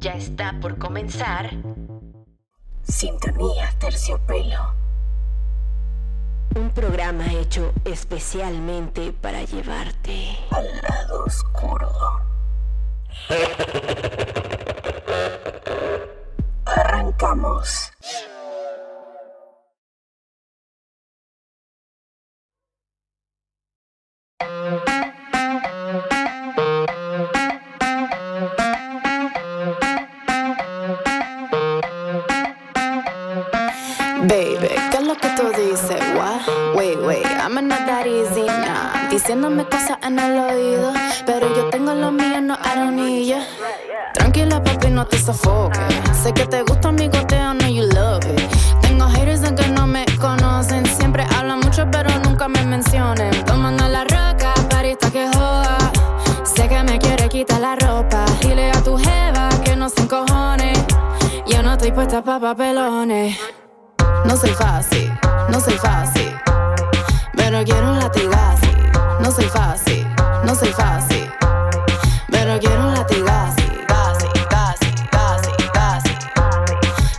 Ya está por comenzar. Sintonía Terciopelo. Un programa hecho especialmente para llevarte al lado oscuro. Arrancamos. Diciéndome cosas en el oído, pero yo tengo lo mío, no ya. Tranquila, papi, no te sofoques. Sé que te gusta mi goteo, no you love it. Tengo haters en que no me conocen, siempre hablan mucho, pero nunca me mencionen. Tomando la roca, parista que joda. Sé que me quiere quitar la ropa. Dile a tu jeva que no se encojone. Yo no estoy puesta pa' papelones. No soy fácil, no soy fácil. Pero quiero un latigazo. No soy fácil, no soy fácil. Pero quiero un latigazo. Gazi, gazi, gazi, gazi.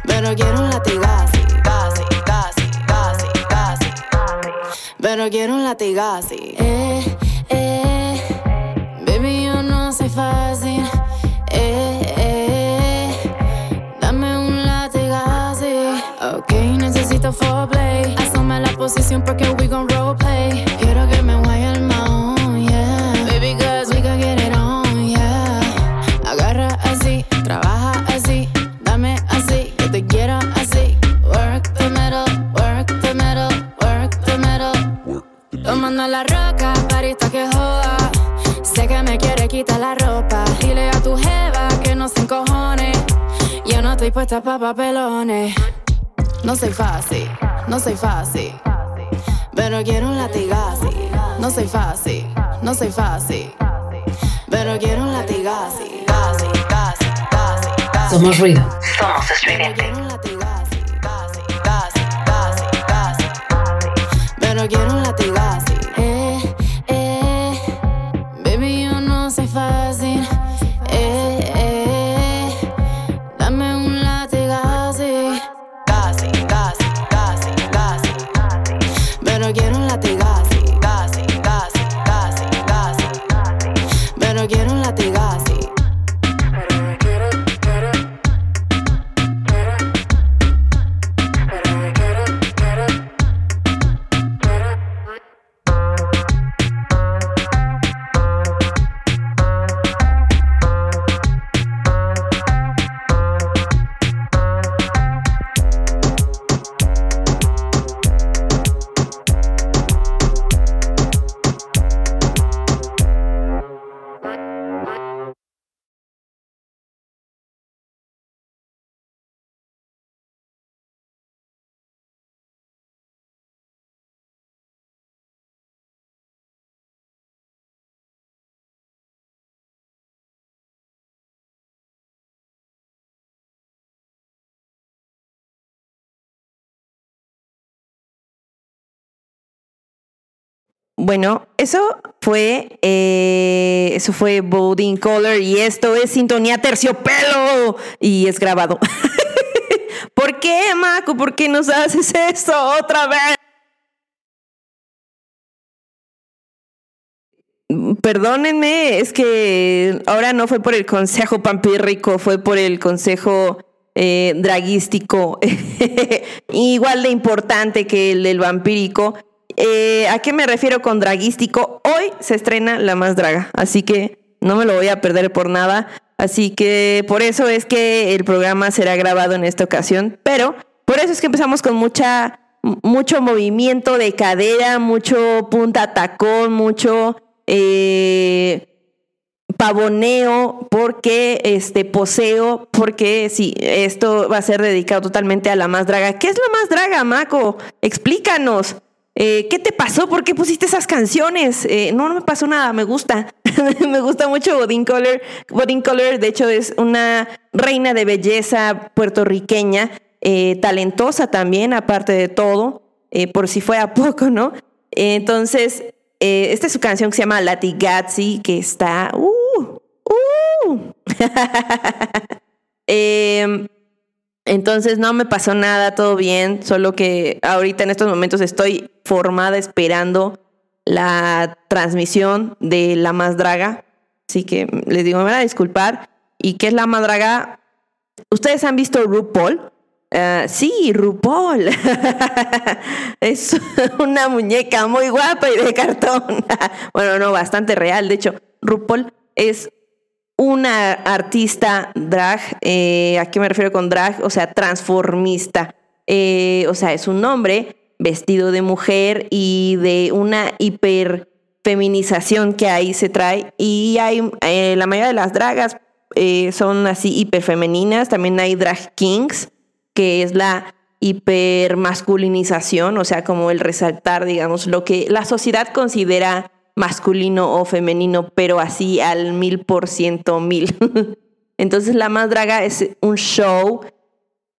Pero quiero un latigazo. Gazi, gazi, gazi, gazi. Pero quiero un latigazo. Eh, eh. Baby, yo no soy fácil. Eh, eh. Dame un latigazo. Ok, necesito foreplay. Asume la posición porque we gon' roleplay. Quitar la ropa. Dile a tu jeva que no se encojone. Yo no estoy puesta pa' papelones. No soy fácil, no soy fácil. Pero quiero un latigazo. No soy fácil, no soy fácil. Pero quiero un latigazo. Somos ruido. Somos estridente. Bueno, eso fue, eh, eso fue Color y esto es Sintonía Terciopelo y es grabado. ¿Por qué, Maco? ¿Por qué nos haces esto otra vez? Perdónenme, es que ahora no fue por el consejo pampírrico, fue por el consejo eh, draguístico, igual de importante que el del vampírico. Eh, ¿A qué me refiero con draguístico? Hoy se estrena La Más Draga, así que no me lo voy a perder por nada. Así que por eso es que el programa será grabado en esta ocasión, pero por eso es que empezamos con mucha, mucho movimiento de cadera, mucho punta tacón, mucho eh, pavoneo, porque este poseo, porque sí, esto va a ser dedicado totalmente a la más draga. ¿Qué es la más draga, Maco? Explícanos. Eh, ¿Qué te pasó? ¿Por qué pusiste esas canciones? Eh, no, no me pasó nada, me gusta. me gusta mucho Bodin Color. Bodin Color, de hecho, es una reina de belleza puertorriqueña, eh, talentosa también, aparte de todo, por si fuera poco, ¿no? Entonces, esta es su canción que se llama Latigazzi, que está... Uh, uh, Em, entonces no me pasó nada, todo bien, solo que ahorita en estos momentos estoy formada esperando la transmisión de La Más Draga. Así que les digo, me van a disculpar. ¿Y qué es La Más Draga? ¿Ustedes han visto RuPaul? Uh, sí, RuPaul. es una muñeca muy guapa y de cartón. bueno, no, bastante real. De hecho, RuPaul es una artista drag, eh, ¿a qué me refiero con drag? O sea, transformista. Eh, o sea, es un hombre vestido de mujer y de una hiperfeminización que ahí se trae. Y hay eh, la mayoría de las dragas son así hiperfemeninas. También hay drag kings, que es la hipermasculinización, o sea, como el resaltar, digamos, lo que la sociedad considera masculino o femenino, pero así al mil por ciento mil. Entonces la más draga es un show,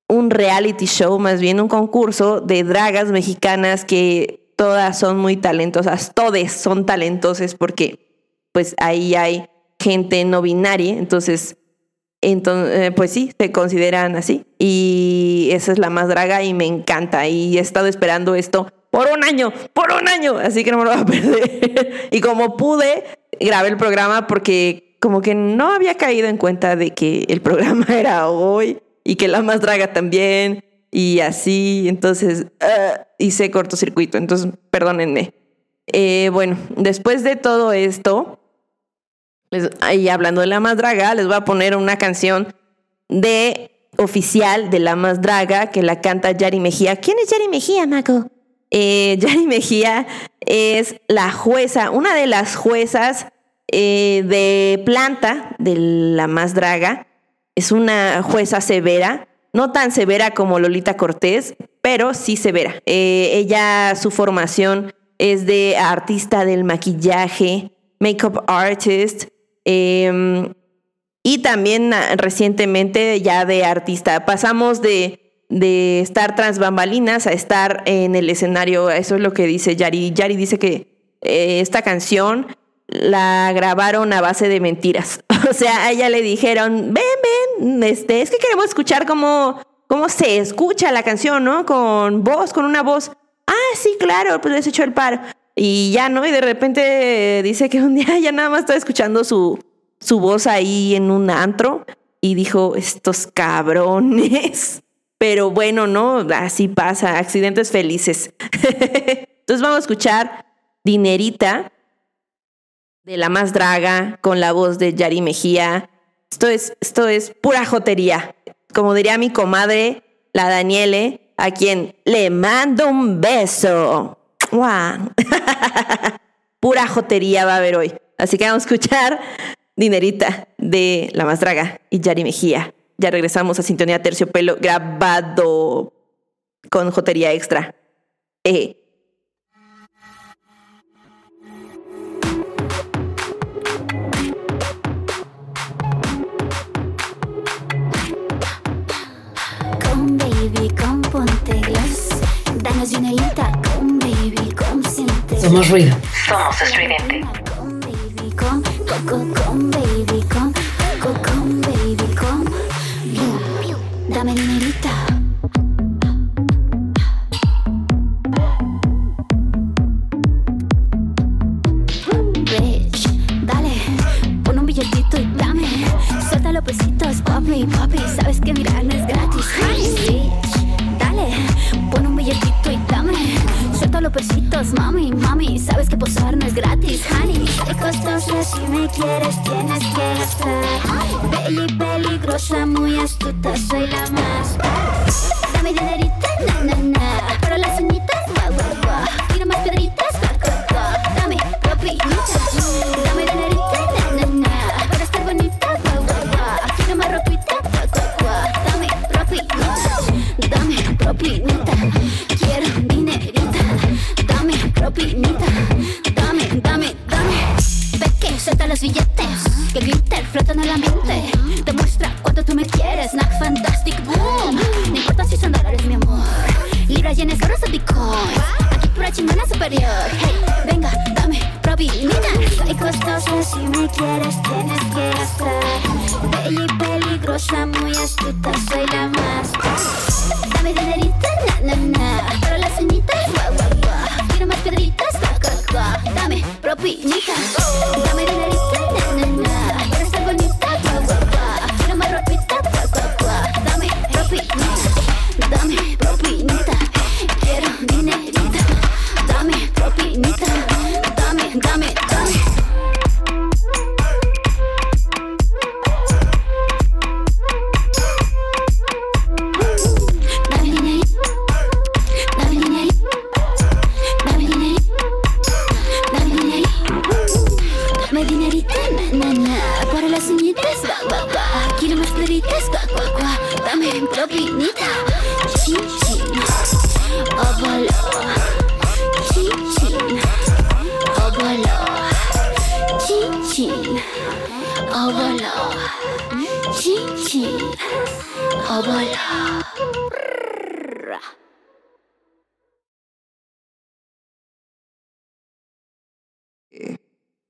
un reality show, más bien un concurso de dragas mexicanas que todas son muy talentosas, todes son talentosas porque pues ahí hay gente no binaria, entonces, entonces eh, pues sí, se consideran así. Y esa es la más draga y me encanta. Y he estado esperando esto por un año, por un año, así que no me lo voy a perder. y como pude, grabé el programa porque como que no había caído en cuenta de que el programa era hoy y que la más draga también y así, entonces uh, hice cortocircuito, entonces perdónenme. Eh, bueno, después de todo esto, ahí hablando de la más draga, les voy a poner una canción de oficial de la más draga que la canta Yari Mejía. ¿Quién es Yari Mejía, Maco? eh, Yari Mejía es la jueza, una de las juezas eh, de planta de la más draga. Es una jueza severa, no tan severa como Lolita Cortés, pero sí severa. Eh, ella, su formación es de artista del maquillaje, makeup artist, em, y también ah, recientemente ya de artista. Pasamos de de estar tras bambalinas a estar en el escenario. Eso es lo que dice Yari. Yari dice que eh, esta canción la grabaron a base de mentiras. O sea, a ella le dijeron, ven, ven, este, es que queremos escuchar cómo, cómo se escucha la canción, ¿no? Con voz, con una voz. Ah, sí, claro, pues les echó el par. Y ya, ¿no? Y de repente dice que un día ya nada más estaba escuchando su, su voz ahí en un antro y dijo, estos cabrones. Pero bueno, no, así pasa, accidentes felices. Entonces vamos a escuchar Dinerita de la más draga con la voz de Yari Mejía. Esto es, esto es pura jotería. Como diría mi comadre, la Daniele, a quien le mando un beso. pura jotería va a haber hoy. Así que vamos a escuchar Dinerita de la más draga y Yari Mejía. Ya regresamos a Sintonía Terciopelo grabado con Jotería Extra. Eh. Con baby, con ponte. Danos con siente. Somos ruido. Somos estridente. Óvalo.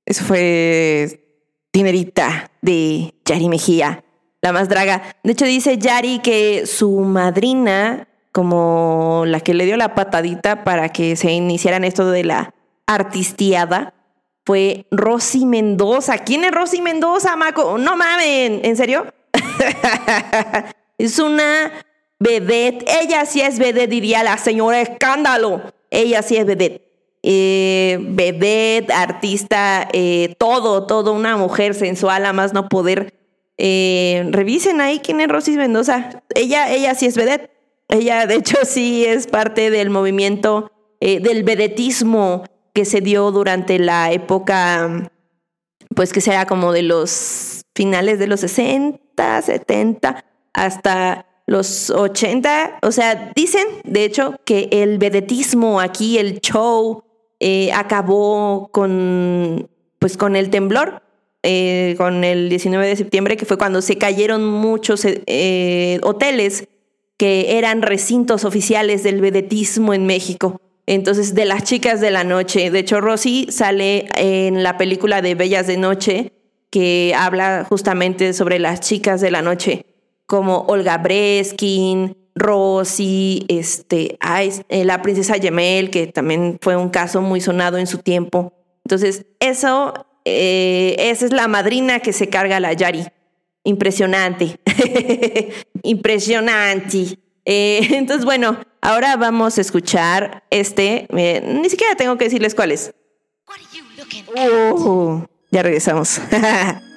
Eso fue Dinerita de Yari Mejía, la más draga. De hecho, dice Yari que su madrina, como la que le dio la patadita para que se iniciaran esto de la artistiada, fue Rosy Mendoza. ¿Quién es Rosy Mendoza, Maco? No mamen, ¿en serio? es una vedette. Ella sí es vedette, diría la señora Escándalo. Ella sí es vedette. Eh, vedette, artista, eh, todo, todo, una mujer sensual, a más no poder. Eh, revisen ahí quién es Rosy Mendoza. Ella, ella sí es vedette. Ella, de hecho, sí es parte del movimiento eh, del vedetismo que se dio durante la época, pues que será como de los finales de los 60, 70, hasta los 80. O sea, dicen, de hecho, que el vedetismo aquí, el show, eh, acabó con, pues, con el temblor. eh, con el 19 de septiembre, que fue cuando se cayeron muchos eh, hoteles que eran recintos oficiales del vedetismo en México. Entonces, de las chicas de la noche. De hecho, Rosy sale en la película de Bellas de Noche, que habla justamente sobre las chicas de la noche, como Olga Breskin, Rosy, este, ay, eh, la princesa Yemel, que también fue un caso muy sonado en su tiempo. Entonces, eso, eh, esa es la madrina que se carga la Yari. Impresionante. Impresionante. Eh, entonces, bueno, ahora vamos a escuchar este. eh, ni siquiera tengo que decirles cuál es. Uh, ya regresamos.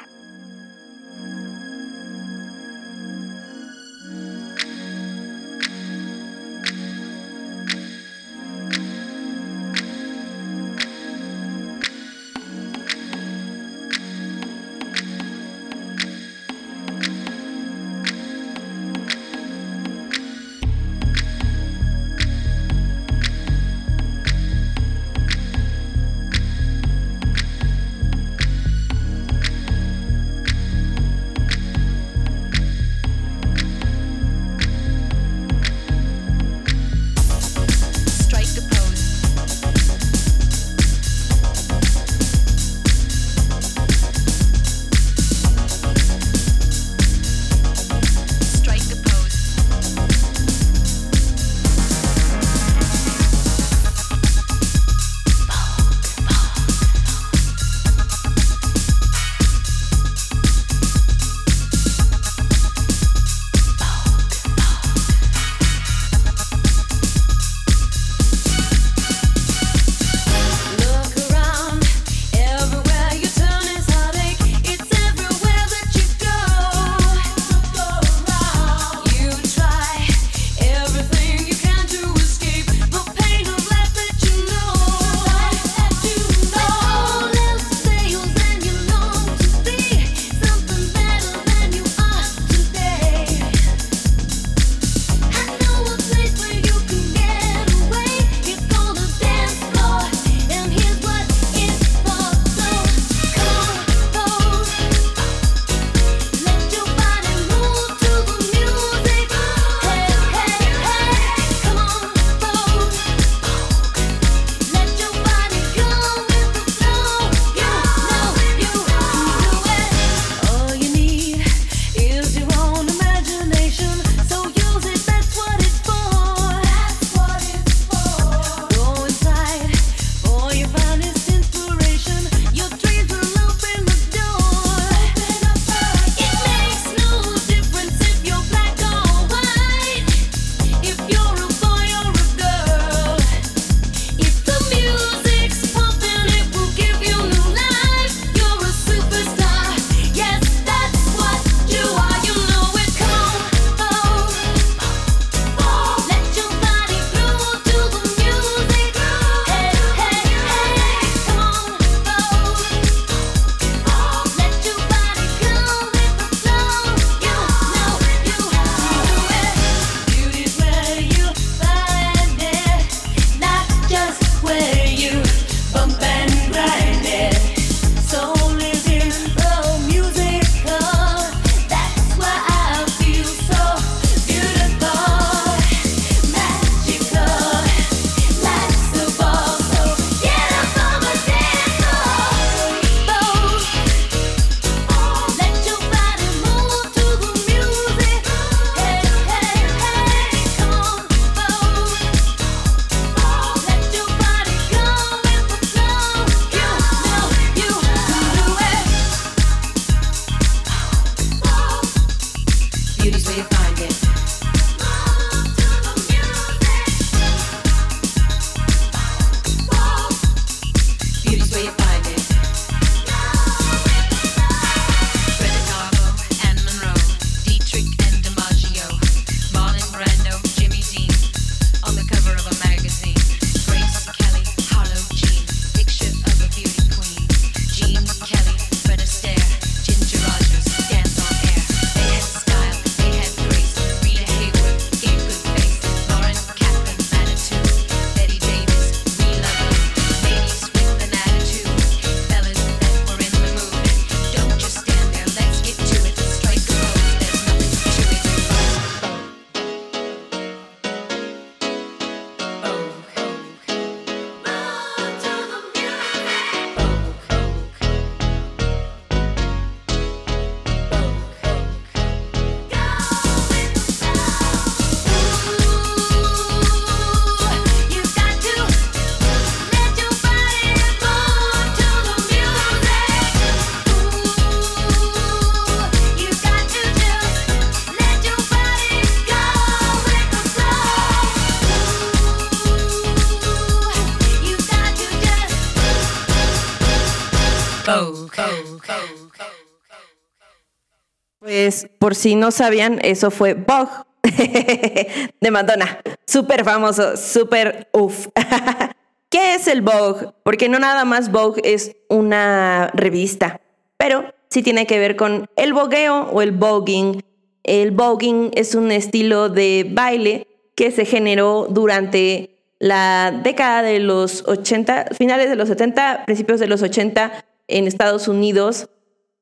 Por si no sabían, eso fue Vogue de Madonna. Súper famoso, súper uff. ¿Qué es el Vogue? Porque no nada más Vogue es una revista, pero sí tiene que ver con el bogueo o el voguing. El voguing es un estilo de baile que se generó durante la década de los 80, finales de los 70, principios de los 80 en Estados Unidos,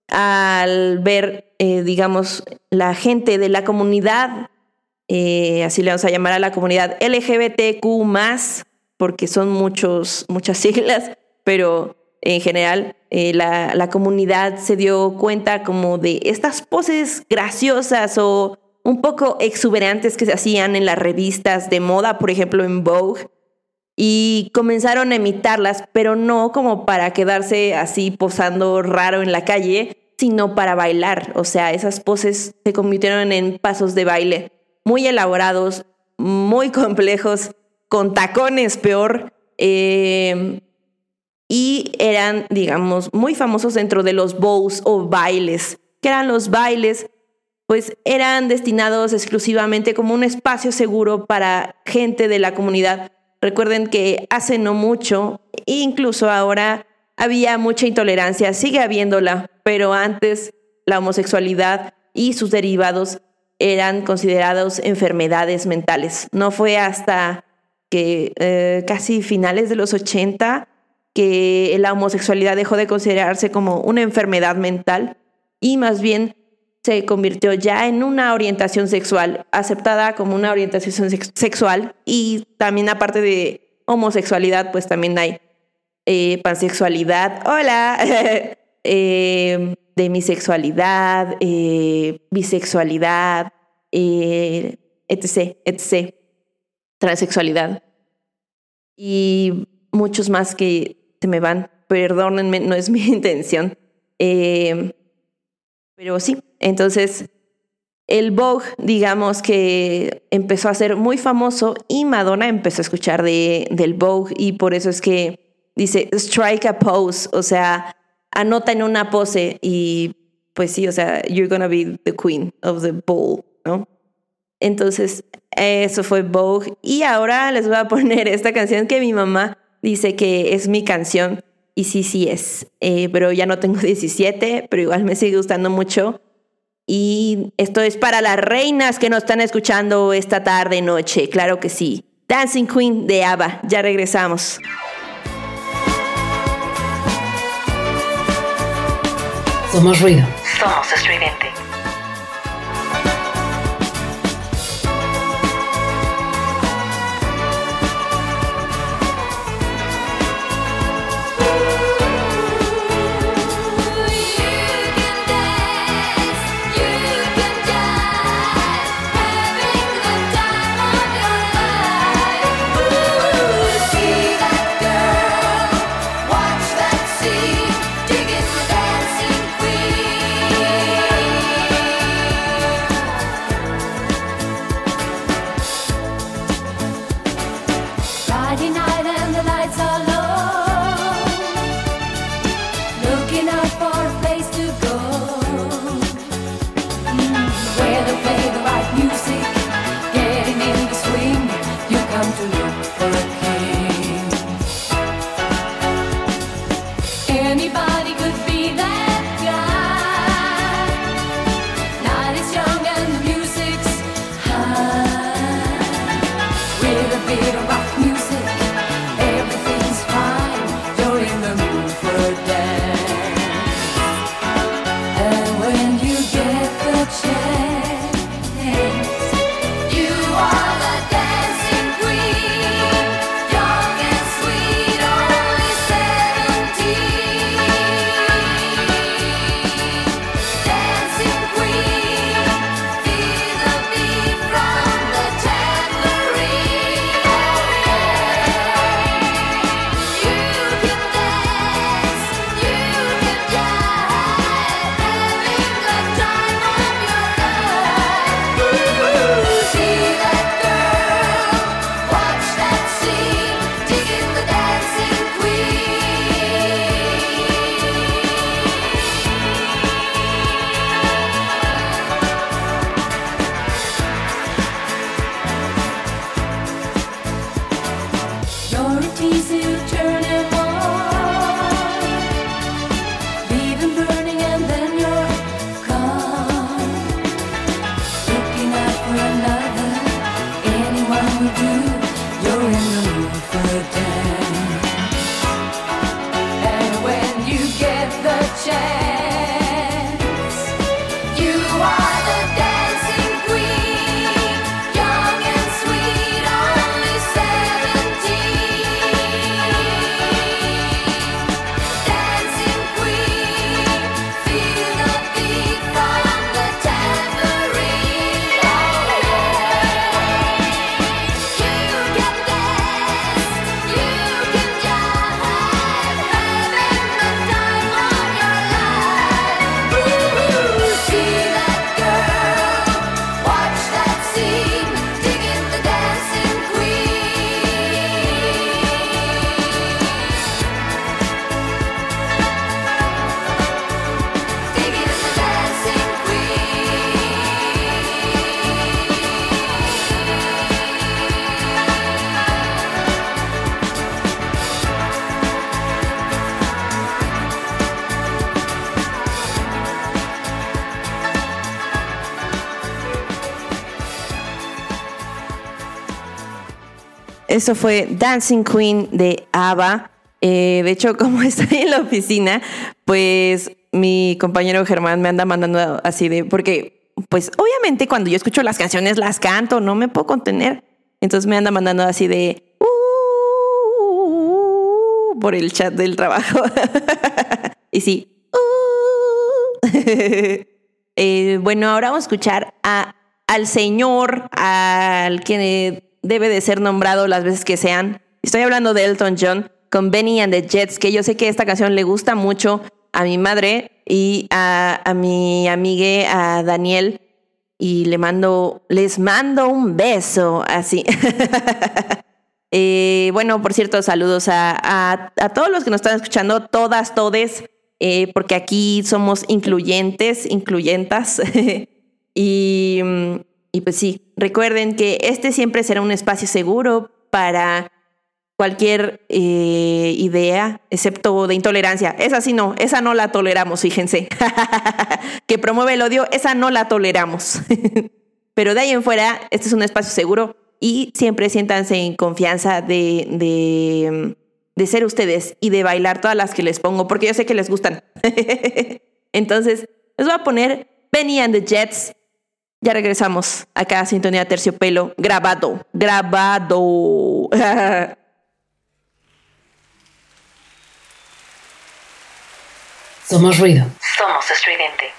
al ver, eh, digamos, la gente de la comunidad, eh, así le vamos a llamar a la comunidad LGBTQ porque son muchos, muchas siglas, pero en general eh, la, la comunidad se dio cuenta como de estas poses graciosas o un poco exuberantes que se hacían en las revistas de moda, por ejemplo en Vogue, y comenzaron a imitarlas, pero no como para quedarse así posando raro en la calle, sino para bailar. O sea, esas poses se convirtieron en pasos de baile muy elaborados, muy complejos, con tacones peor, eh, y eran, digamos, muy famosos dentro de los bows o bailes, que eran los bailes pues eran destinados exclusivamente como un espacio seguro para gente de la comunidad Recuerden que hace no mucho, incluso ahora, había mucha intolerancia, sigue habiéndola, pero antes la homosexualidad y sus derivados eran considerados enfermedades mentales. No fue hasta que eh, casi finales de los 80 que la homosexualidad dejó de considerarse como una enfermedad mental y más bien se convirtió ya en una orientación sexual, aceptada como una orientación sexual y también aparte de homosexualidad, pues también hay eh, pansexualidad, hola, eh, demisexualidad, bisexualidad, eh, etc., etc., transexualidad y muchos más que se me van, perdónenme, no es mi intención. Eh, pero sí, entonces el Vogue, digamos que empezó a ser muy famoso y Madonna empezó a escuchar de, del Vogue y por eso es que dice strike a pose, o sea, anota en una pose y pues sí, o sea, you're gonna be the queen of the ball, ¿no? Entonces, eso fue Vogue. Y ahora les voy a poner esta canción que mi mamá dice que es mi canción y sí, sí es. Eh, pero ya no tengo 17, pero igual me sigue gustando mucho. Y esto es para las reinas que nos están escuchando esta tarde, noche. Claro que sí. Dancing Queen de ABBA. Ya regresamos. Somos ruido. Somos estridente. Eso fue Dancing Queen de ABBA. Eh, de hecho, como estoy en la oficina, pues mi compañero Germán me anda mandando así de, porque pues obviamente cuando yo escucho las canciones las canto, no me puedo contener. Entonces me anda mandando así de, uh", por el chat del trabajo. y sí. Uh". Eh, bueno, ahora vamos a escuchar a, al señor, al que debe de ser nombrado las veces que sean. Estoy hablando de Elton John con Benny and the Jets, que yo sé que esta canción le gusta mucho a mi madre y a, a mi amigue, a Daniel, y le mando, les mando un beso, así. Eh, bueno, por cierto, saludos a, a, todos los que nos están escuchando, todas, todes, eh, porque aquí somos incluyentes, incluyentas. y, y pues sí, recuerden que este siempre será un espacio seguro para cualquier eh, idea, excepto de intolerancia. Esa sí no, esa no la toleramos, fíjense. que promueve el odio, esa no la toleramos. Pero de ahí en fuera, este es un espacio seguro y siempre siéntanse en confianza de, de, de ser ustedes y de bailar todas las que les pongo, porque yo sé que les gustan. Entonces, les voy a poner Benny and the Jets. Ya regresamos acá a Sintonía Terciopelo, grabado, grabado. Somos ruido. Somos estridente.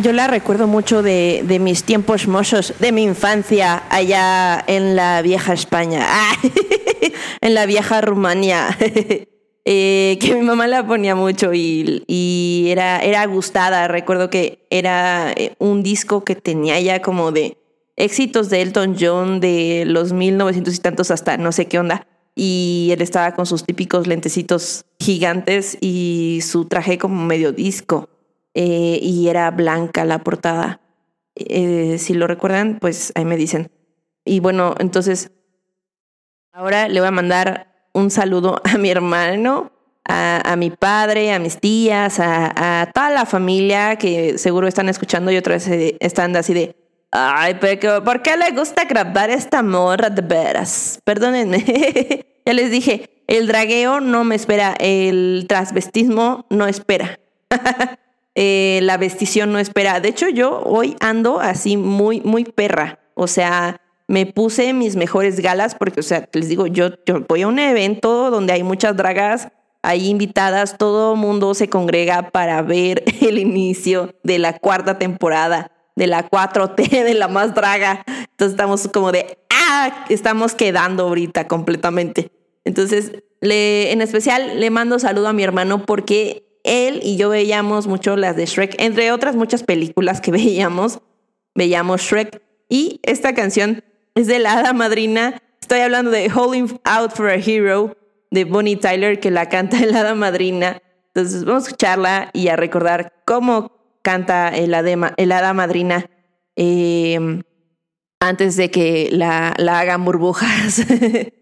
Yo la recuerdo mucho de, mis tiempos mozos, de mi infancia allá en la vieja España, ah, en la vieja Rumania. Eh, que mi mamá la ponía mucho y, y, era, era gustada. Recuerdo que era eh, un disco que tenía ya como de éxitos de Elton John de los 1900 y tantos hasta no sé qué onda. Y él estaba con sus típicos lentecitos gigantes y su traje como medio disco. Eh, y era blanca la portada. Eh, si lo recuerdan, pues ahí me dicen. Y bueno, entonces, ahora le voy a mandar un saludo a mi hermano, a, mi padre, a mis tías, a, toda la familia que seguro están escuchando y otra vez están así de, ay, pero ¿por qué le gusta grabar esta morra de veras? Perdónenme. ya les dije, el dragueo no me espera, el transvestismo no espera. Eh, la vestición no espera. De hecho, yo hoy ando así muy, muy perra. O sea, me puse mis mejores galas porque, o sea, les digo, yo, yo voy a un evento donde hay muchas dragas, hay invitadas, todo mundo se congrega para ver el inicio de la cuarta temporada de la 4T, de la más draga. Entonces estamos como de, ah, estamos quedando ahorita completamente. Entonces, le, en especial le mando saludo a mi hermano porque él y yo veíamos mucho las de Shrek, entre otras muchas películas que veíamos, veíamos Shrek. Y esta canción es de la hada madrina. Estoy hablando de Holding Out for a Hero de Bonnie Tyler, que la canta el hada madrina. Entonces vamos a escucharla y a recordar cómo canta el, hada madrina em, antes de que la, la hagan burbujas.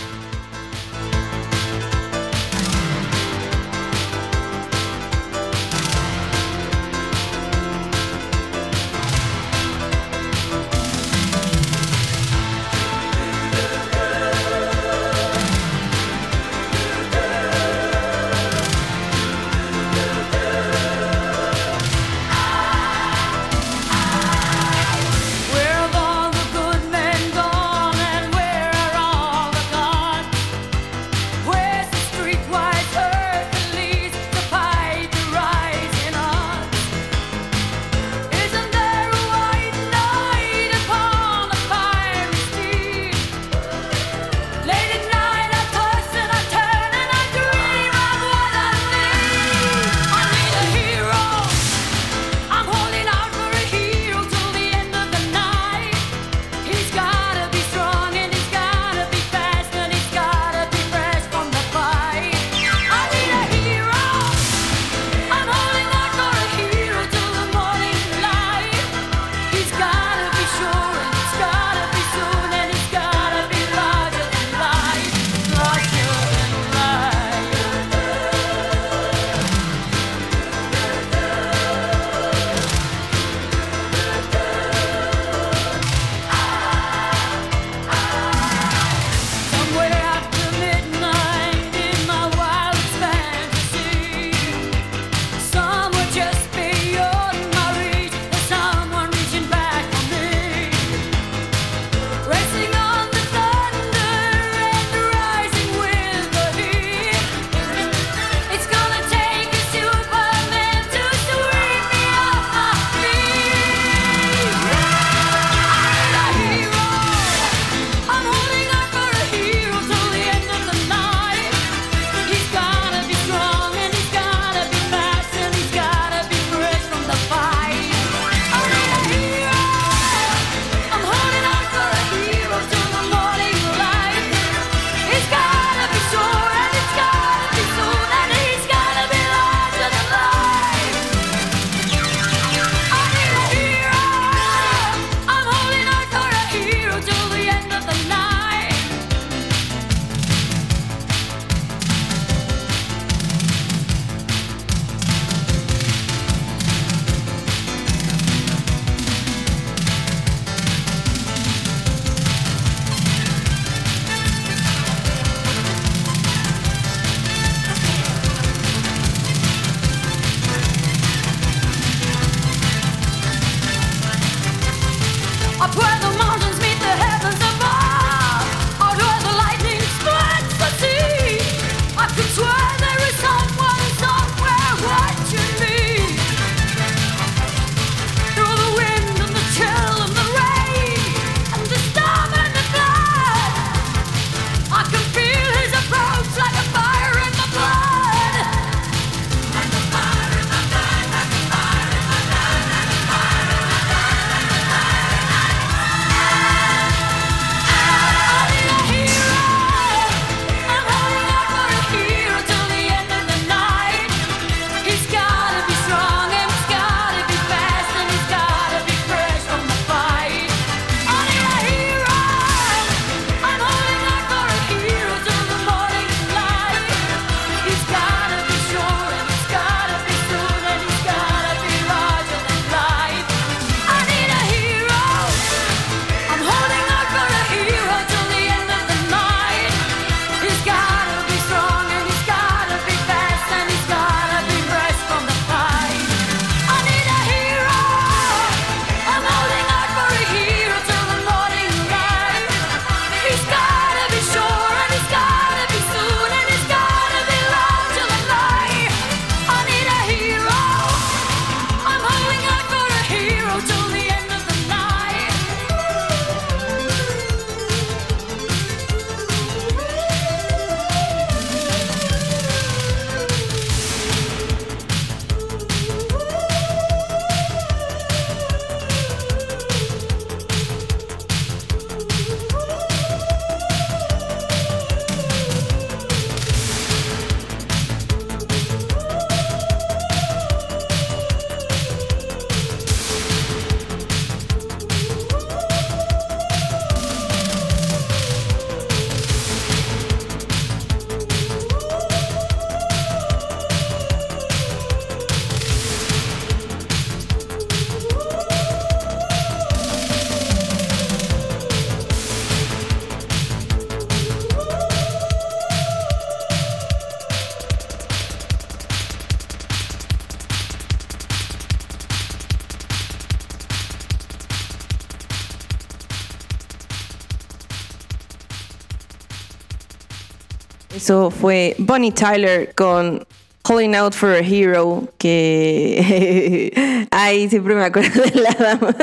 Fue Bonnie Tyler con Calling Out for a Hero, que ay, siempre me acuerdo de la dama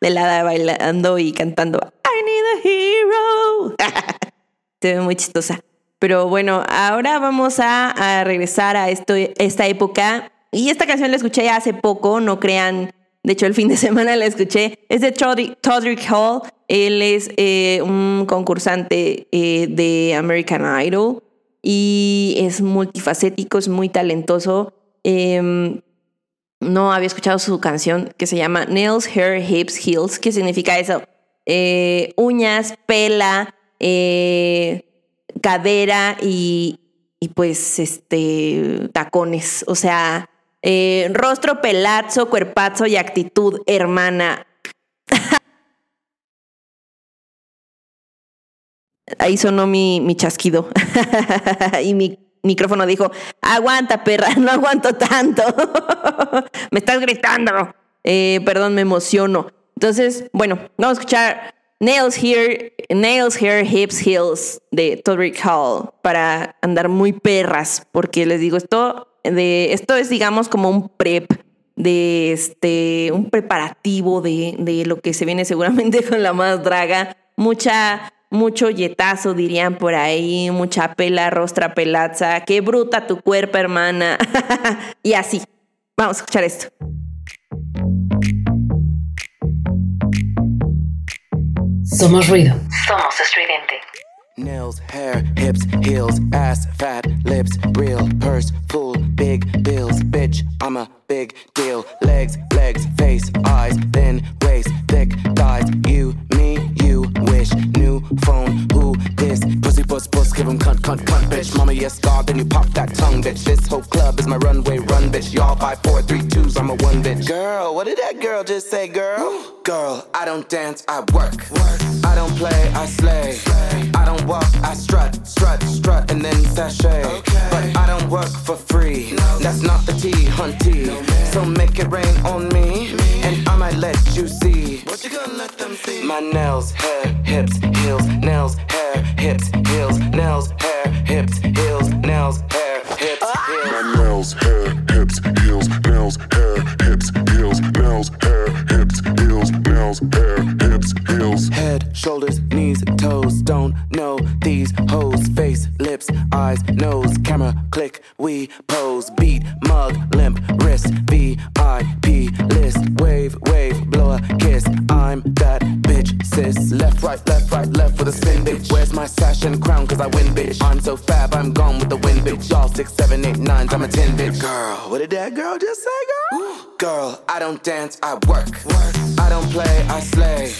de la hada bailando y cantando I need a hero. Se ve muy chistosa. Pero bueno, ahora vamos a, regresar a esto, esta época. Y esta canción la escuché hace poco, no crean. De hecho, el fin de semana la escuché. Es de Todrick Hall. Él es eh, un concursante eh, de American Idol y es multifacético, es muy talentoso. Em, no había escuchado su canción que se llama Nails, Hair, Hips, Heels. ¿Qué significa eso? Eh, uñas, pela, cadera y, y, pues este tacones. O sea, rostro, pelazo, cuerpazo y actitud, hermana. Ahí sonó mi, mi chasquido. y mi micrófono dijo, aguanta, perra, no aguanto tanto. me estás gritando. Eh, perdón, me emociono. Entonces, bueno, vamos a escuchar Nails Here, Nails Hair, Hips, Heels de Todrick Hall para andar muy perras, porque les digo, esto, de, esto es, digamos, como un prep de este, un preparativo de, de lo que se viene seguramente con la más draga. Mucha mucho yetazo, dirían por ahí, mucha pela, rostra pelaza, qué bruta tu cuerpo, hermana. y así. Vamos a escuchar esto. Somos ruido. Somos estridente. Nails, hair, hips, heels, ass, fat, lips, real, purse, full, big bills, bitch, I'm a big deal. Legs, legs, face, eyes, thin, waist, thick, thighs, you, me, you, wish, new phone, who, this, puss, puss, give him cunt, cunt, cunt, bitch. Mama, yes, God, then you pop that tongue, bitch. This whole club is my runway, run, bitch. Y'all five, four, three, twos, I'm a one, bitch. Girl, what did that girl just say, girl? Girl, I don't dance, I work. work. I don't play, I slay. slay. I don't walk, I strut, strut, strut, and then sashay. Okay. But I don't work for free. No. That's not the T, hunty. No, So make it rain on me, and I might let you see. What you gonna let them see? My nails, hair, hips, heels, nails, hair, hips, heels, nails, hair, hips, heels, nails, hair, hips, heels. My nails, hair, hips, heels, nails, hair, hips, heels, nails, hair, hips, heels, nails, hair, hips, heels. Head, shoulders, knees, toes, don't know these hoes. Face, lips, eyes, nose, camera, click, we pose. Beat, mug, limp, wrist, VIP list. Wave, wave, blow a kiss. I'm that sis. Left, right, left, right, left for the spin, bitch. Where's my sash and crown? Cause I win, bitch. I'm so fab, I'm gone with the wind, bitch. Y'all six, seven, eight, nines, I'm a ten, bitch. Girl, what did that girl just say, girl? Girl, I don't dance, I work. I don't play, I slay.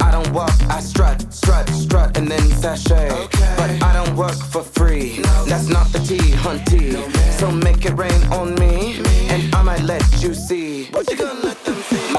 I don't walk, I strut, strut, strut, and then sashay. But I don't work for free. That's not the tea, hunty. So make it rain on me, and I might let you see. What you gonna?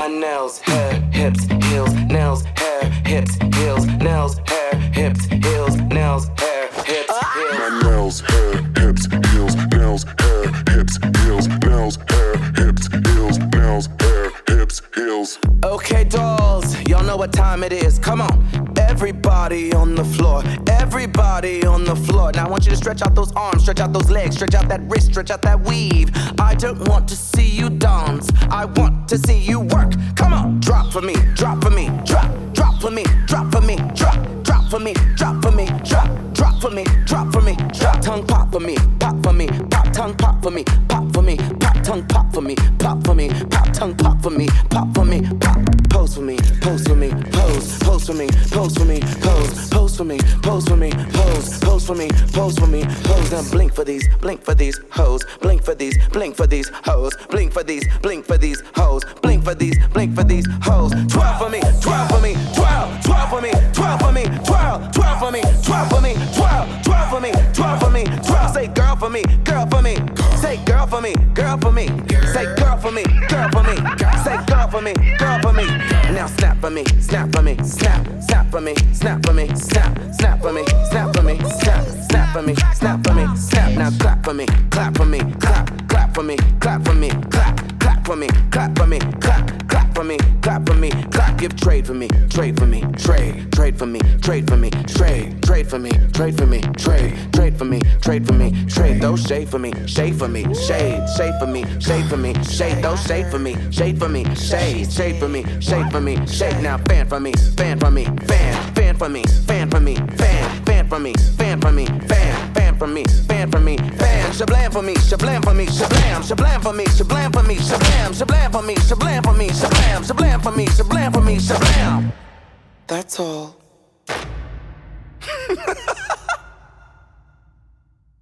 My nails, hair, hips, heels, nails, hair, hips, heels, nails, hair, hips, heels, nails, hair, hips, heels. My nails, hair, hips, heels, nails, hair, hips, heels, nails, hair, hips, heels, nails, hair, hips, heels. Okay, dolls, y'all know what time it is. Come on. Everybody on the floor, everybody on the floor. Now I want you to stretch out those arms, stretch out those legs, stretch out that wrist, stretch out that weave. I don't want to see you dance, I want to see you work. Come on, drop for me, drop for me, drop, drop for me, drop for me, drop, drop for me, drop for me, drop, drop for me, drop for me, drop tongue pop for me, pop for me, pop tongue pop for me, pop for me, pop tongue pop for me, pop for me, pop tongue pop for me, pop for me, pop. Pose for me, pose for me, pose, pose for me, pose for me, pose, pose for me, pose for me, pose, pose for me, pose for me, pose. Now blink for these, blink for these hoes, blink for these, blink for these hoes, blink for these, blink for these hoes, blink for these, blink for these hoes. Twelve for me, twelve for me, twelve, twelve for me, twelve for me, twelve, twelve for me, twelve for me, twelve, twelve for me, twelve for me, twelve. Say girl for me, girl for me, say girl for me, girl for me, say girl for me, girl for me, say girl for me, girl for me. Now snap for me, snap for me, snap, snap for me, snap for me, snap, snap for me, snap for me, snap, snap for me, snap for me, snap. Now clap for me, clap for me, clap, clap for me, clap for me, clap, clap for me, clap for me, clap for me, clap for me, clap, give trade for me, trade for me, trade, trade for me, trade for me, trade, trade for me, trade for me, trade, trade for me, trade for me, trade those shade for me, shade for me, shade, shade for me, shade for me, shade those shade for me, shade for me, shade, shade for me, shade for me, shade now fan for me, fan for me, fan, fan for me, fan for me, fan,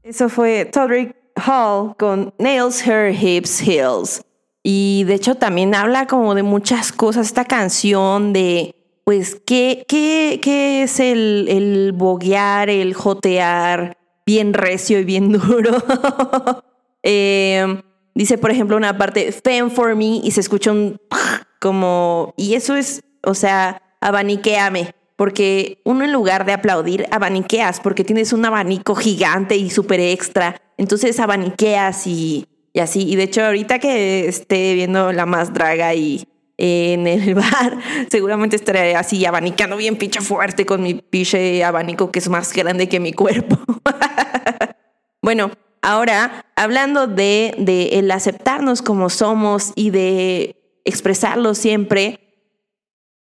Eso fue Todrick Hall con Nails Her Hips Heels. Y de hecho también habla como de muchas cosas esta canción de, pues, ¿qué, qué, qué es el, el boguear, el jotear bien recio y bien duro? eh, dice, por ejemplo, una parte, fan for me, y se escucha un como, y eso es, o sea, abaniqueame porque uno en lugar de aplaudir, abaniqueas, porque tienes un abanico gigante y súper extra. Entonces abaniqueas y, y, así. Y de hecho, ahorita que esté viendo la más draga y en el bar, seguramente estaré así abanicando bien pinche fuerte con mi pinche abanico que es más grande que mi cuerpo. bueno, ahora hablando de, de el aceptarnos como somos y de expresarlo siempre,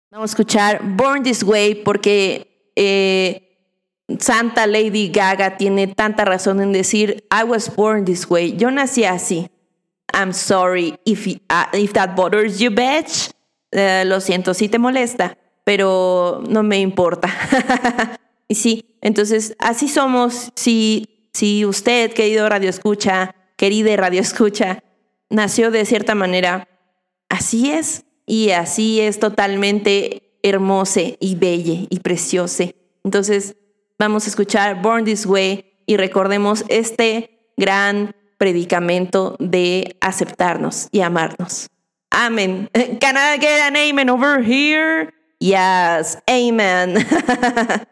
Vamos a escuchar Born This Way porque eh, Santa Lady Gaga tiene tanta razón en decir I was born this way. Yo nací así. I'm sorry if, uh, if that bothers you, bitch. Uh, lo siento si te molesta, pero no me importa. y sí, entonces así somos. Si, si usted, querido Radio Escucha, querida Radio Escucha, nació de cierta manera, así es y así es totalmente hermoso y belle y precioso. Entonces, vamos a escuchar Born This Way y recordemos este gran predicamento de aceptarnos y amarnos. Amen. Can I get an amen over here? Yes, amen.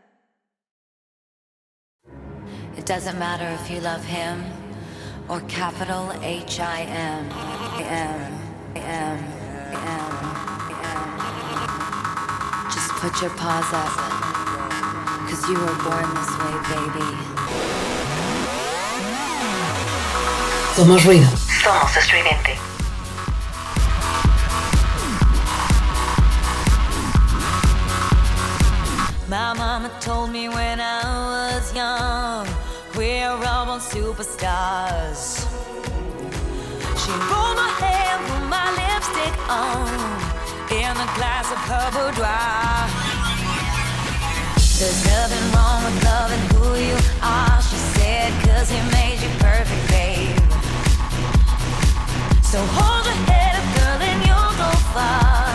It doesn't matter if you love him or capital H I M. M. I M. Just put your paws up, cause you were born this way, baby. Somos ruido. Somos estridente. My mama told me when I was young, we're all born superstars. She rolled my hair, put my lipstick on, in a glass of her boudoir. There's nothing wrong with loving who you are, she said, cause he made you So hold your head up, girl, and you'll go far.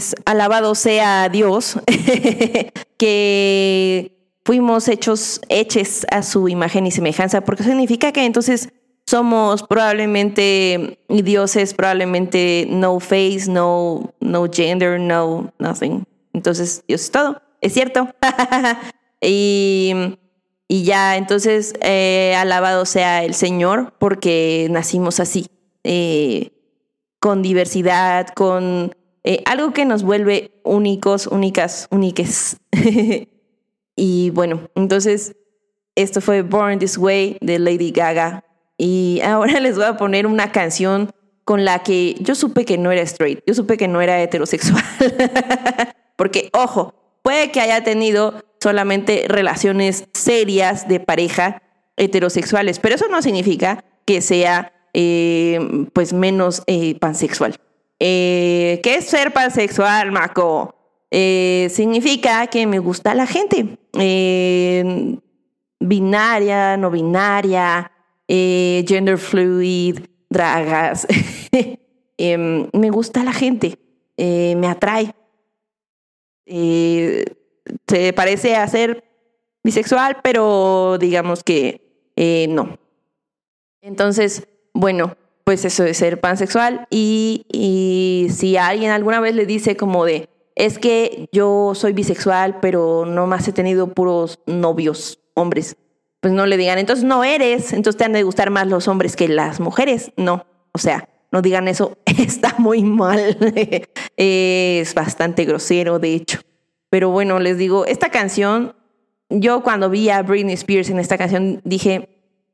Pues alabado sea Dios que fuimos hechos, heches a su imagen y semejanza, porque significa que entonces somos probablemente dioses, probablemente no face, no, no gender, no nothing. Entonces Dios es todo, es cierto. y, y ya, entonces eh, alabado sea el Señor porque nacimos así. eh, con diversidad, con eh, algo que nos vuelve únicos, únicas, úniques. y bueno, entonces esto fue Born This Way de Lady Gaga. Y ahora les voy a poner una canción con la que yo supe que no era straight, yo supe que no era heterosexual. Porque, ojo, puede que haya tenido solamente relaciones serias de pareja heterosexuales, pero eso no significa que sea eh, pues menos eh, pansexual. Eh, ¿Qué es ser pansexual, Maco? Eh, significa que me gusta la gente. Eh, binaria, no binaria, gender fluid, dragas. Em, me gusta la gente. me atrae. Se parece a ser bisexual, pero digamos que no. Entonces, bueno, pues eso de ser pansexual y, si alguien alguna vez le dice como de, es que yo soy bisexual, pero no más he tenido puros novios hombres, pues no le digan, entonces no eres, entonces te han de gustar más los hombres que las mujeres, no, o sea, no digan eso, está muy mal, es bastante grosero, de hecho. Pero bueno, les digo, esta canción, yo cuando vi a Britney Spears en esta canción dije,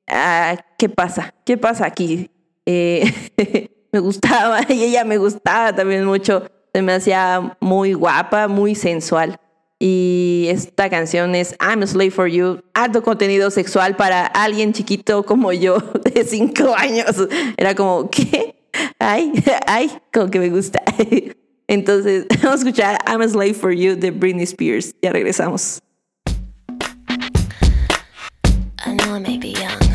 ah, ¿qué pasa? ¿Qué pasa aquí? Eh, me gustaba y ella me gustaba también mucho. Se me hacía muy guapa, muy sensual. Y esta canción es I'm a Slave for You, alto contenido sexual para alguien chiquito como yo de cinco años. Era como, ¿qué? Ay, ay, como que me gusta. Entonces, vamos a escuchar I'm a Slave for You de Britney Spears. Ya regresamos. I know I may be young,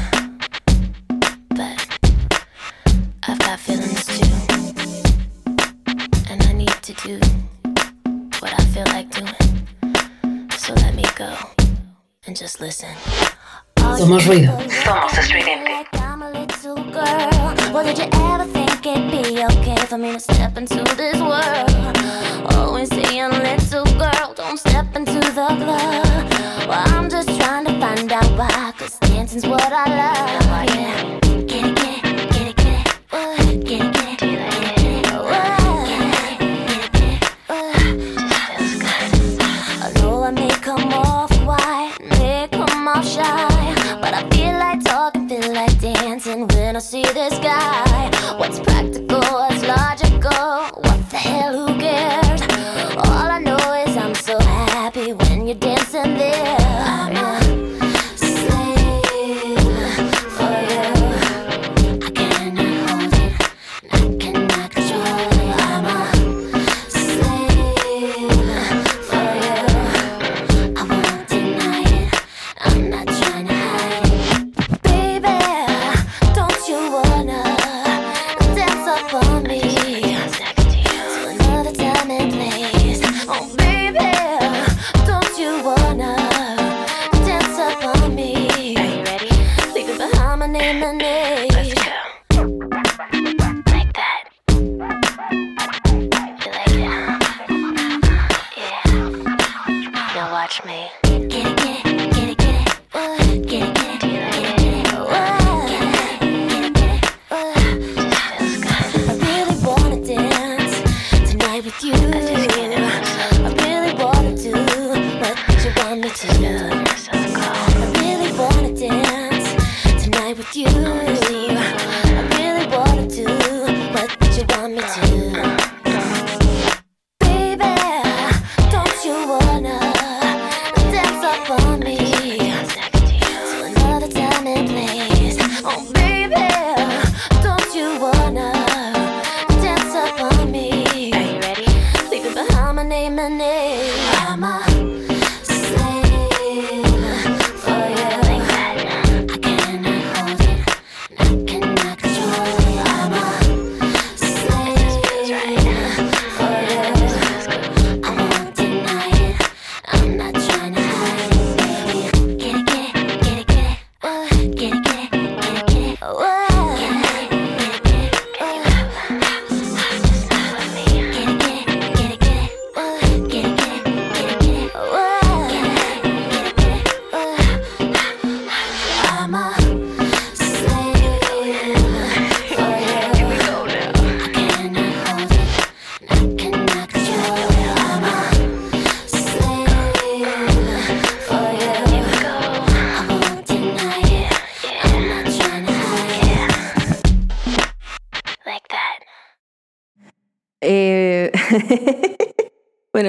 feel like doing. So let me go and just listen. Somos ruido. Somos estridente. I'm a little girl. Well, did you ever think it'd be okay for me to step into this world? Always saying, little girl, don't step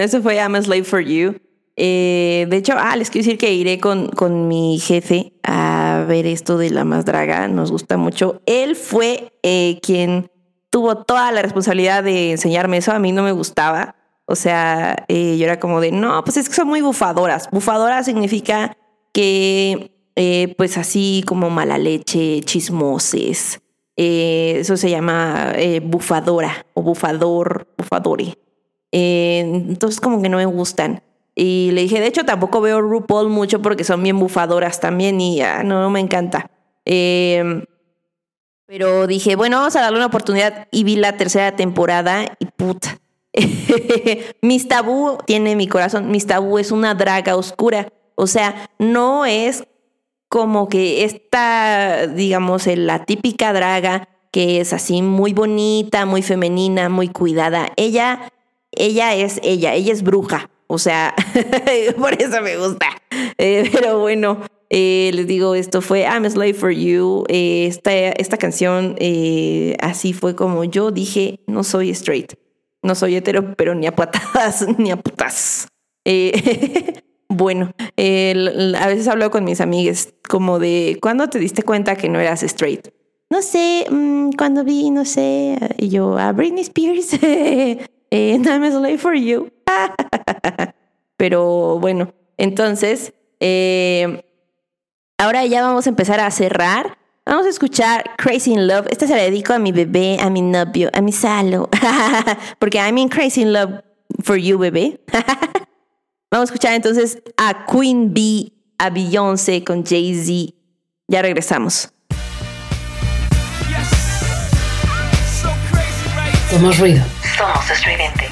eso fue I'm a Slave for You. Eh, de hecho, ah, les quiero decir que iré con, con mi jefe a ver esto de la más draga. Nos gusta mucho. Él fue eh, quien tuvo toda la responsabilidad de enseñarme eso. A mí no me gustaba. O sea, eh, yo era como de, no, pues es que son muy bufadoras. Bufadora significa que, pues así como mala leche, chismoses. Eso se llama bufadora o bufador, bufadore. Entonces como que no me gustan. Y le dije, de hecho tampoco veo RuPaul mucho porque son bien bufadoras también y no, me encanta. Eh, pero dije, bueno, vamos a darle una oportunidad y vi la tercera temporada y puta. Miss Tabú tiene mi corazón. Miss Tabú es una draga oscura. O sea, no es como que esta, digamos, la típica draga que es así muy bonita, muy femenina, muy cuidada. Ella, ella es ella, ella es bruja. O sea, por eso me gusta. Eh, pero bueno, eh, les digo, esto fue I'm a Slave for You. Eh, esta, esta canción así fue como yo dije, no soy straight. No soy hetero, pero ni a patadas ni a putas. Bueno, a veces hablo con mis amigas como de, ¿cuándo te diste cuenta que no eras straight? No sé, mm, cuando vi, no sé, y yo, a Britney Spears, eh, I'm a for you. Pero bueno, entonces, eh, ahora ya vamos a empezar a cerrar. Vamos a escuchar Crazy in Love. Esta se la dedico a mi bebé, a mi novio, a mi salo. Porque I'm in Crazy in Love for you, bebé. Vamos a escuchar entonces a Queen Bee, a Beyoncé con Jay-Z. Ya regresamos. Somos ruido. Somos estridente.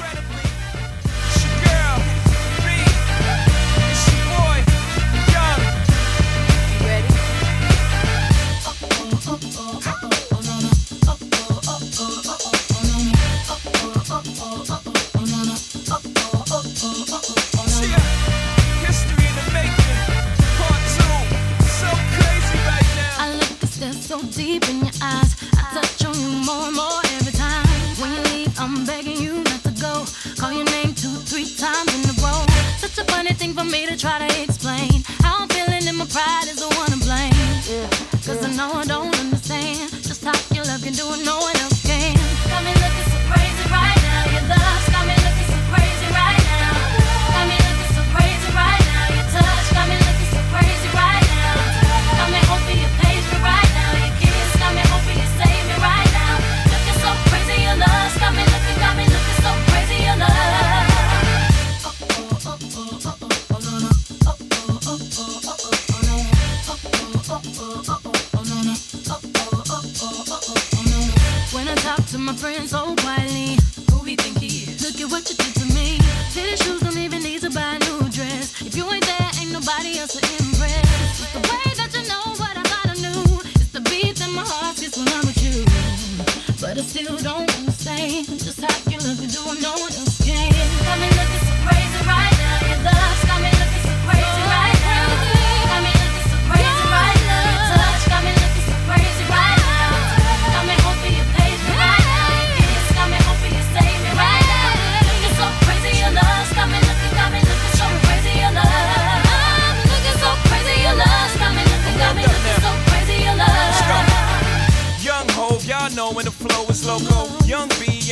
I look to stare so deep in your eyes. I touch on you more and more try to explain.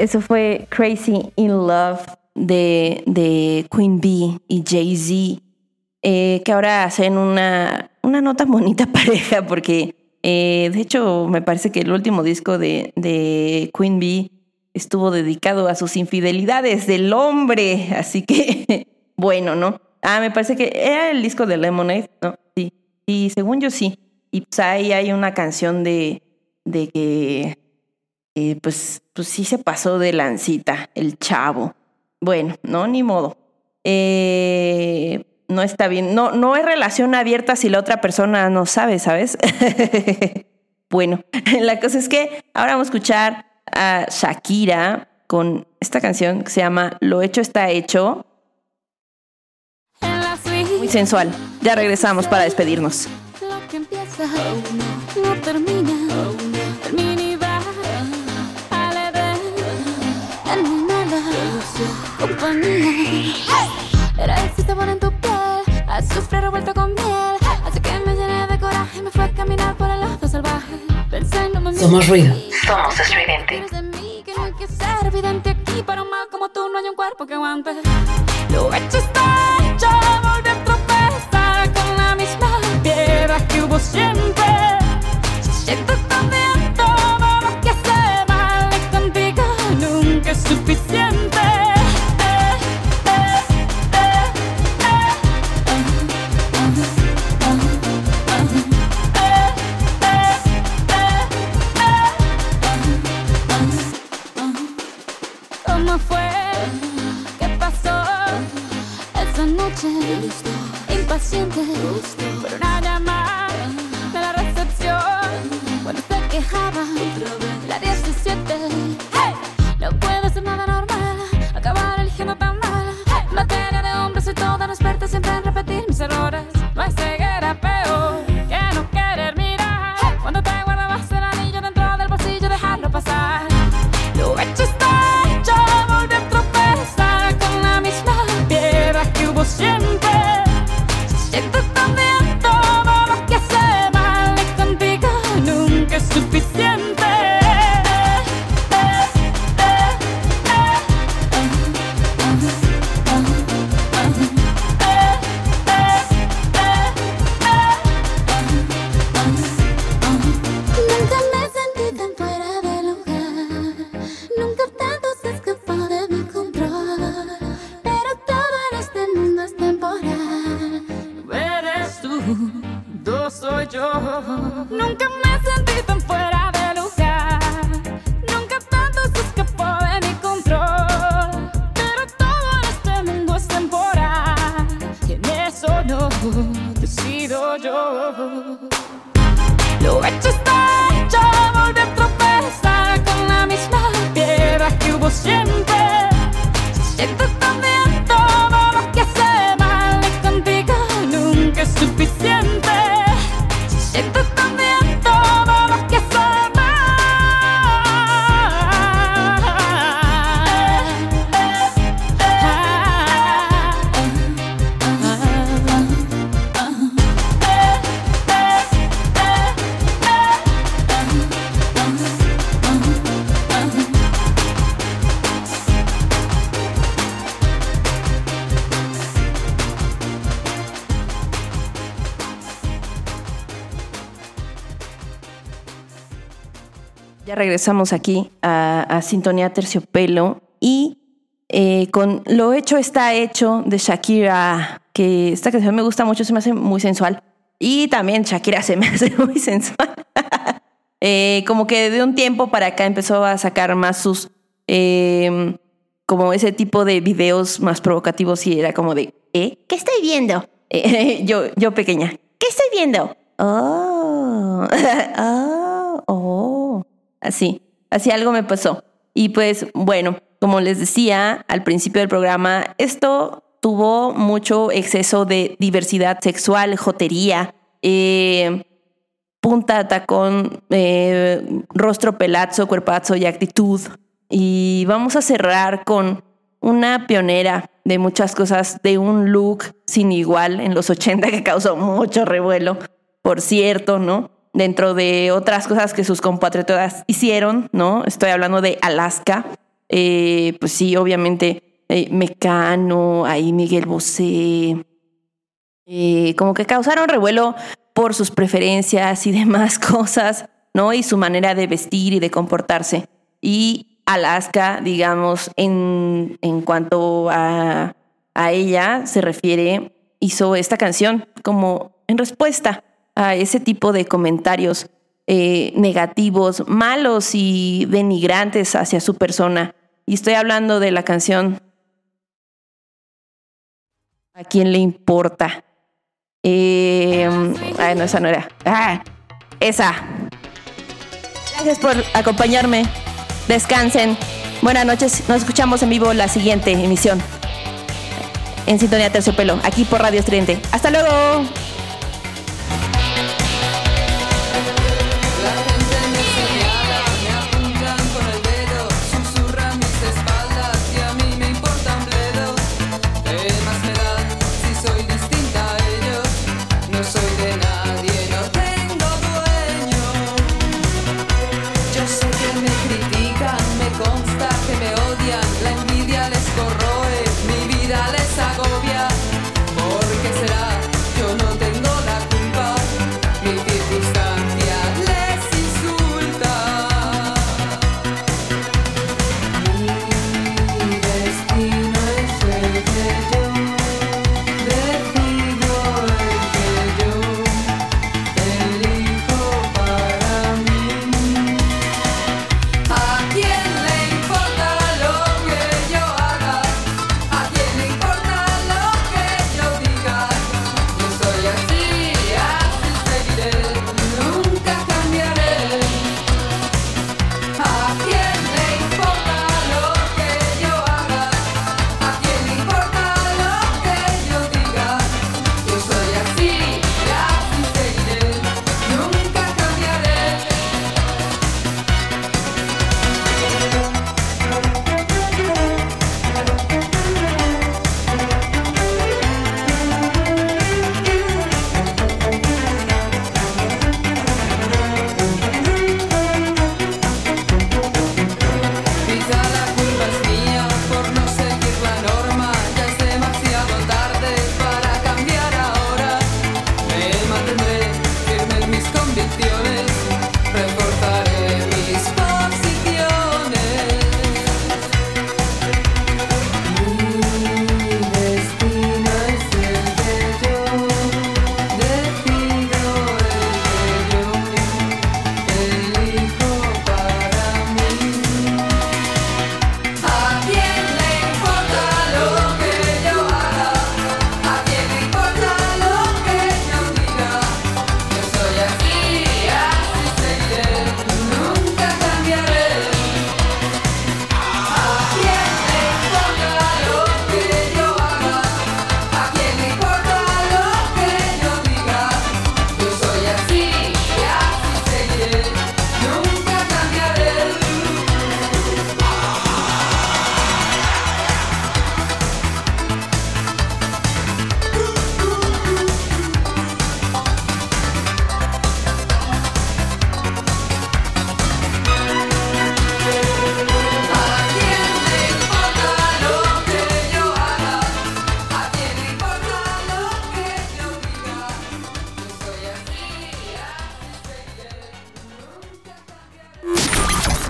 Eso fue Crazy in Love de, de Queen Bee y Jay-Z, eh, que ahora hacen una, una nota bonita pareja, porque eh, de hecho me parece que el último disco de, de Queen Bee estuvo dedicado a sus infidelidades del hombre, así que bueno, ¿no? Ah, me parece que era el disco de Lemonade, ¿no? Sí, y según yo sí. Y pues ahí hay una canción de, de que eh, pues, pues sí se pasó de lancita el chavo. Bueno, no, ni modo. Eh, no está bien. No, no es relación abierta si la otra persona no sabe, ¿sabes? bueno, la cosa es que ahora vamos a escuchar a Shakira con esta canción que se llama Lo hecho está hecho. Muy sensual. Ya regresamos para despedirnos. Lo que empieza no. Termina Era sabor en tu piel. Azufre revuelto con miel. Así que me llené de coraje y me fue a caminar por el lado salvaje. Pensé no me Somos ruido. Somos estridente. Que no hay que ser evidente aquí Para un mal como tú no hay un cuerpo que aguante Lo hecho está hecho Volví a tropezar con la misma piedra que hubo siempre Se siente tan bien impaciente. Por una llamada de la recepción. Cuando se quejaba. La 17 ¡Hey! No puede ser nada normal. Acabar eligiendo tan mal. Materia de hombres y toda no experta siempre en repetir mis errores regresamos aquí a, Sintonía Terciopelo y eh, con Lo hecho está hecho de Shakira, que esta canción me gusta mucho, se me hace muy sensual. Y también Shakira se me hace muy sensual. Eh, como que de un tiempo para acá empezó a sacar más sus, eh, como ese tipo de videos más provocativos y era como de, ¿eh? ¿Qué estoy viendo? Yo, yo pequeña, ¿qué estoy viendo? Oh, oh, oh. Así, así algo me pasó. Y pues bueno, como les decía al principio del programa, esto tuvo mucho exceso de diversidad sexual, jotería, eh, punta, tacón, eh, rostro pelazo, cuerpazo y actitud. Y vamos a cerrar con una pionera de muchas cosas, de un look sin igual en los 80 que causó mucho revuelo, por cierto, ¿no? Dentro de otras cosas que sus compatriotas hicieron, ¿no? Estoy hablando de Alaska. Eh, pues sí, obviamente, eh, Mecano, ahí Miguel Bosé, eh, como que causaron revuelo por sus preferencias y demás cosas, ¿no? Y su manera de vestir y de comportarse. Y Alaska, digamos, en, en cuanto a, a ella se refiere, hizo esta canción como en respuesta a ese tipo de comentarios eh, negativos, malos y denigrantes hacia su persona. Y estoy hablando de la canción ¿A quién le importa? Eh, ay, no, esa no era. Ah, esa. Gracias por acompañarme. Descansen. Buenas noches. Nos escuchamos en vivo la siguiente emisión. En Sintonía Terciopelo, aquí por Radio Estridente. ¡Hasta luego!